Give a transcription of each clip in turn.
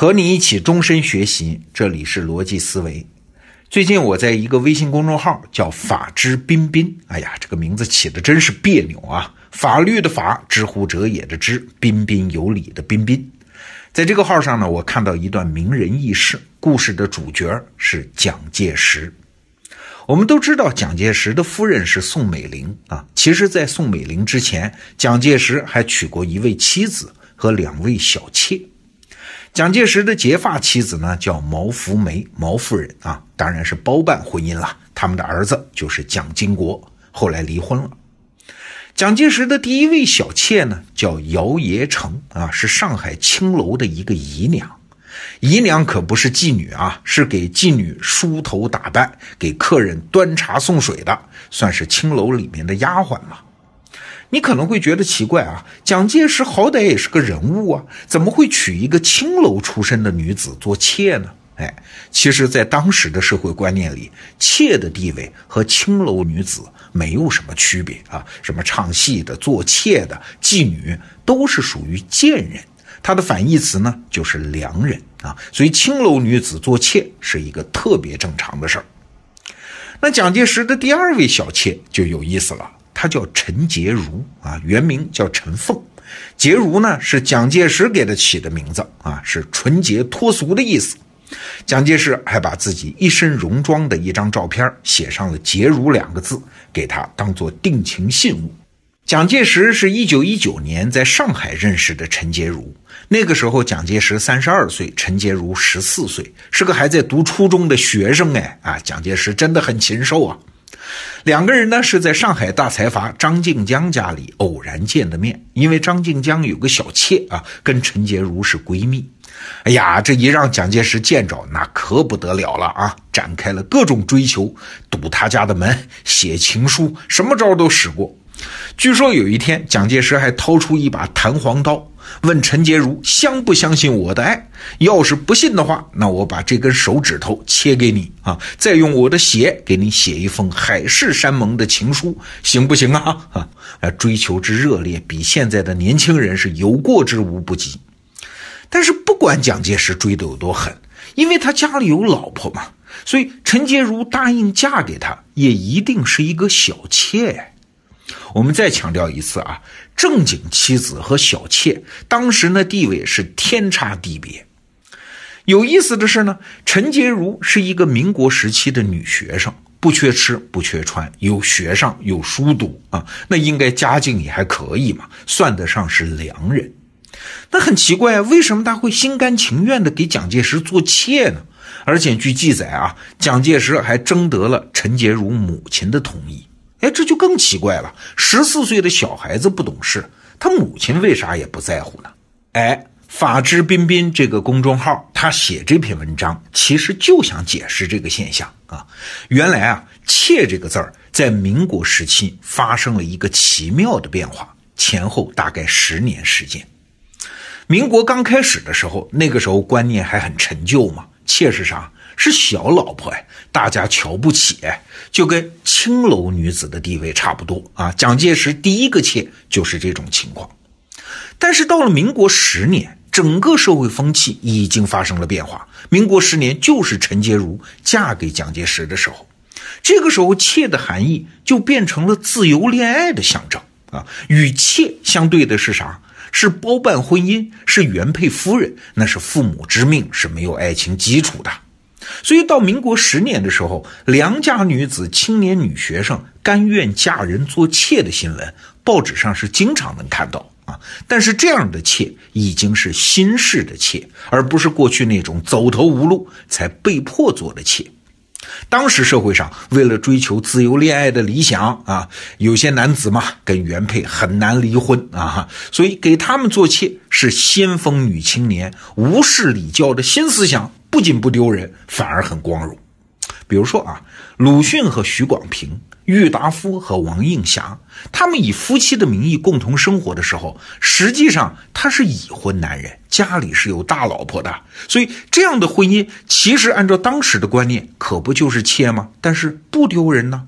和你一起终身学习，这里是逻辑思维。最近我在一个微信公众号叫“法之彬彬”，哎呀，这个名字起的真是别扭啊！法律的法，知乎者也的知，彬彬有礼的彬彬。在这个号上呢，我看到一段名人轶事，故事的主角是蒋介石。我们都知道蒋介石的夫人是宋美龄啊，其实，在宋美龄之前，蒋介石还娶过一位妻子和两位小妾。蒋介石的结发妻子呢，叫毛福梅，毛夫人啊，当然是包办婚姻了。他们的儿子就是蒋经国，后来离婚了。蒋介石的第一位小妾呢，叫姚冶成啊，是上海青楼的一个姨娘。姨娘可不是妓女啊，是给妓女梳头打扮、给客人端茶送水的，算是青楼里面的丫鬟嘛。你可能会觉得奇怪啊，蒋介石好歹也是个人物啊，怎么会娶一个青楼出身的女子做妾呢？哎，其实，在当时的社会观念里，妾的地位和青楼女子没有什么区别啊。什么唱戏的、做妾的、妓女，都是属于贱人。它的反义词呢，就是良人啊。所以，青楼女子做妾是一个特别正常的事儿。那蒋介石的第二位小妾就有意思了。他叫陈洁如啊，原名叫陈凤。洁如呢是蒋介石给他起的名字啊，是纯洁脱俗的意思。蒋介石还把自己一身戎装的一张照片写上了“洁如”两个字，给他当做定情信物。蒋介石是一九一九年在上海认识的陈洁如，那个时候蒋介石三十二岁，陈洁如十四岁，是个还在读初中的学生哎啊，蒋介石真的很禽兽啊。两个人呢是在上海大财阀张静江家里偶然见的面，因为张静江有个小妾啊，跟陈洁如是闺蜜。哎呀，这一让蒋介石见着，那可不得了了啊！展开了各种追求，堵他家的门，写情书，什么招都使过。据说有一天，蒋介石还掏出一把弹簧刀。问陈洁如相不相信我的爱？要是不信的话，那我把这根手指头切给你啊，再用我的血给你写一封海誓山盟的情书，行不行啊？啊，追求之热烈，比现在的年轻人是有过之无不及。但是不管蒋介石追得有多狠，因为他家里有老婆嘛，所以陈洁如答应嫁给他，也一定是一个小妾呀。我们再强调一次啊，正经妻子和小妾当时呢地位是天差地别。有意思的是呢，陈洁如是一个民国时期的女学生，不缺吃不缺穿，有学上有书读啊，那应该家境也还可以嘛，算得上是良人。那很奇怪，为什么他会心甘情愿的给蒋介石做妾呢？而且据记载啊，蒋介石还征得了陈洁如母亲的同意。哎，这就更奇怪了。十四岁的小孩子不懂事，他母亲为啥也不在乎呢？哎，法之彬彬这个公众号，他写这篇文章，其实就想解释这个现象啊。原来啊，“妾”这个字儿在民国时期发生了一个奇妙的变化，前后大概十年时间。民国刚开始的时候，那个时候观念还很陈旧嘛，妾是啥？是小老婆哎，大家瞧不起哎，就跟青楼女子的地位差不多啊。蒋介石第一个妾就是这种情况，但是到了民国十年，整个社会风气已经发生了变化。民国十年就是陈洁如嫁给蒋介石的时候，这个时候妾的含义就变成了自由恋爱的象征啊。与妾相对的是啥？是包办婚姻，是原配夫人，那是父母之命，是没有爱情基础的。所以到民国十年的时候，良家女子、青年女学生甘愿嫁人做妾的新闻，报纸上是经常能看到啊。但是这样的妾已经是新式的妾，而不是过去那种走投无路才被迫做的妾。当时社会上为了追求自由恋爱的理想啊，有些男子嘛跟原配很难离婚啊，所以给他们做妾是先锋女青年无视礼教的新思想。不仅不丢人，反而很光荣。比如说啊，鲁迅和许广平、郁达夫和王映霞，他们以夫妻的名义共同生活的时候，实际上他是已婚男人，家里是有大老婆的。所以这样的婚姻，其实按照当时的观念，可不就是妾吗？但是不丢人呢。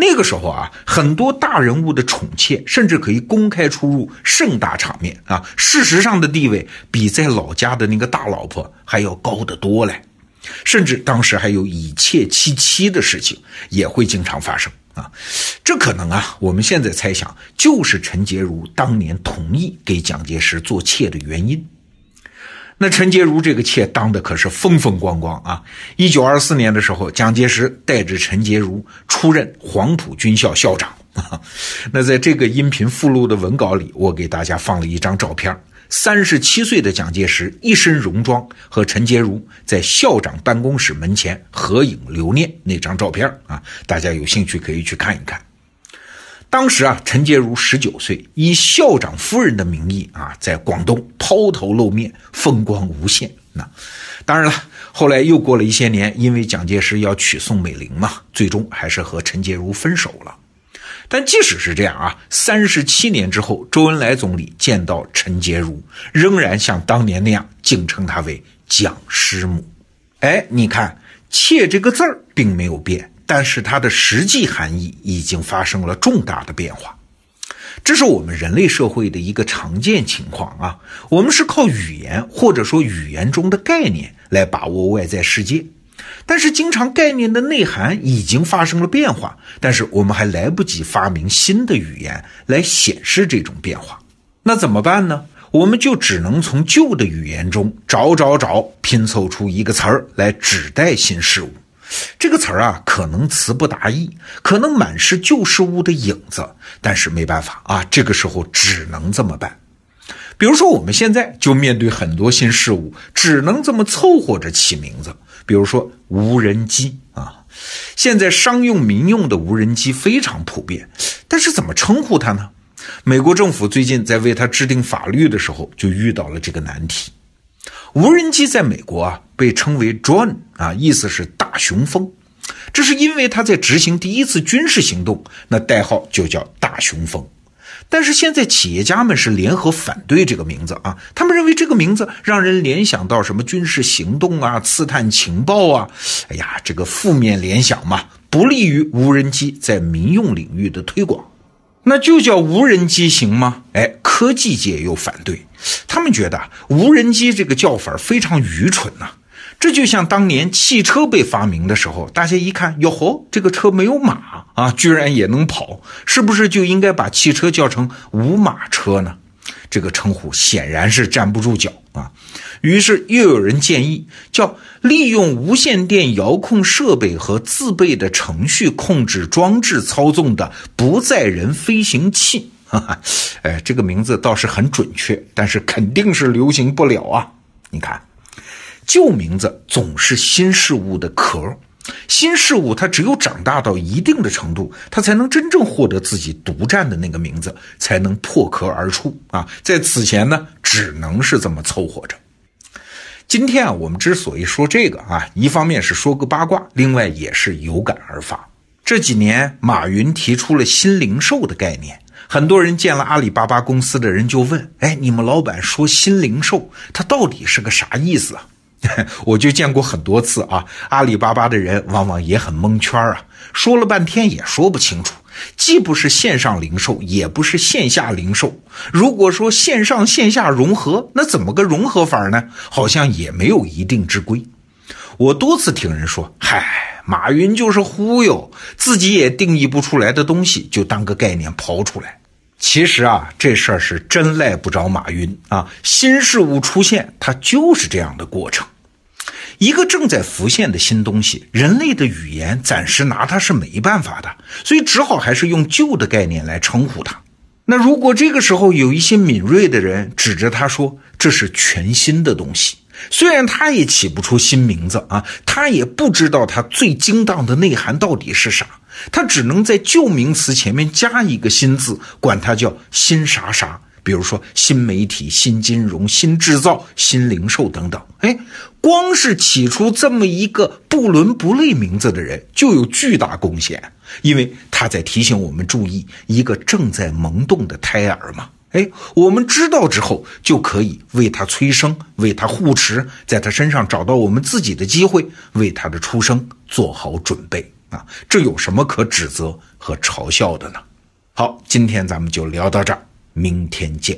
那个时候啊，很多大人物的宠妾甚至可以公开出入盛大场面啊，事实上的地位比在老家的那个大老婆还要高得多嘞。甚至当时还有以妾欺妻的事情也会经常发生啊。这可能啊，我们现在猜想就是陈洁如当年同意给蒋介石做妾的原因。那陈洁如这个妾当的可是风风光光啊！一九二四年的时候，蒋介石带着陈洁如出任黄埔军校校长。那在这个音频附录的文稿里，我给大家放了一张照片：三十七岁的蒋介石一身戎装，和陈洁如在校长办公室门前合影留念那张照片啊，大家有兴趣可以去看一看。当时啊，陈洁如十九岁，以校长夫人的名义啊，在广东抛头露面，风光无限。那当然了，后来又过了一些年，因为蒋介石要娶宋美龄嘛，最终还是和陈洁如分手了。但即使是这样啊，三十七年之后，周恩来总理见到陈洁如，仍然像当年那样敬称她为蒋师母。哎，你看“妾”这个字儿并没有变。但是它的实际含义已经发生了重大的变化，这是我们人类社会的一个常见情况啊。我们是靠语言或者说语言中的概念来把握外在世界，但是经常概念的内涵已经发生了变化，但是我们还来不及发明新的语言来显示这种变化，那怎么办呢？我们就只能从旧的语言中找找找，拼凑出一个词儿来指代新事物。这个词儿啊，可能词不达意，可能满是旧事物的影子，但是没办法啊，这个时候只能这么办。比如说，我们现在就面对很多新事物，只能这么凑合着起名字。比如说无人机啊，现在商用、民用的无人机非常普遍，但是怎么称呼它呢？美国政府最近在为它制定法律的时候，就遇到了这个难题。无人机在美国啊被称为 drone 啊，意思是大雄蜂，这是因为它在执行第一次军事行动，那代号就叫大雄蜂。但是现在企业家们是联合反对这个名字啊，他们认为这个名字让人联想到什么军事行动啊、刺探情报啊，哎呀，这个负面联想嘛，不利于无人机在民用领域的推广。那就叫无人机行吗？哎，科技界又反对，他们觉得无人机这个叫法非常愚蠢呐。这就像当年汽车被发明的时候，大家一看，哟吼，这个车没有马啊，居然也能跑，是不是就应该把汽车叫成无马车呢？这个称呼显然是站不住脚啊。于是又有人建议，叫利用无线电遥控设备和自备的程序控制装置操纵的不载人飞行器。哈哈，哎，这个名字倒是很准确，但是肯定是流行不了啊。你看，旧名字总是新事物的壳，新事物它只有长大到一定的程度，它才能真正获得自己独占的那个名字，才能破壳而出啊。在此前呢，只能是这么凑合着。今天啊，我们之所以说这个啊，一方面是说个八卦，另外也是有感而发。这几年，马云提出了新零售的概念，很多人见了阿里巴巴公司的人就问：“哎，你们老板说新零售，它到底是个啥意思啊？” 我就见过很多次啊，阿里巴巴的人往往也很蒙圈啊，说了半天也说不清楚。既不是线上零售，也不是线下零售。如果说线上线下融合，那怎么个融合法呢？好像也没有一定之规。我多次听人说：“嗨，马云就是忽悠，自己也定义不出来的东西，就当个概念抛出来。”其实啊，这事儿是真赖不着马云啊。新事物出现，它就是这样的过程。一个正在浮现的新东西，人类的语言暂时拿它是没办法的，所以只好还是用旧的概念来称呼它。那如果这个时候有一些敏锐的人指着它说这是全新的东西，虽然他也起不出新名字啊，他也不知道它最精当的内涵到底是啥，他只能在旧名词前面加一个新字，管它叫新啥啥。比如说新媒体、新金融、新制造、新零售等等，哎，光是起出这么一个不伦不类名字的人就有巨大贡献，因为他在提醒我们注意一个正在萌动的胎儿嘛。哎，我们知道之后就可以为他催生、为他护持，在他身上找到我们自己的机会，为他的出生做好准备。啊，这有什么可指责和嘲笑的呢？好，今天咱们就聊到这儿，明天见。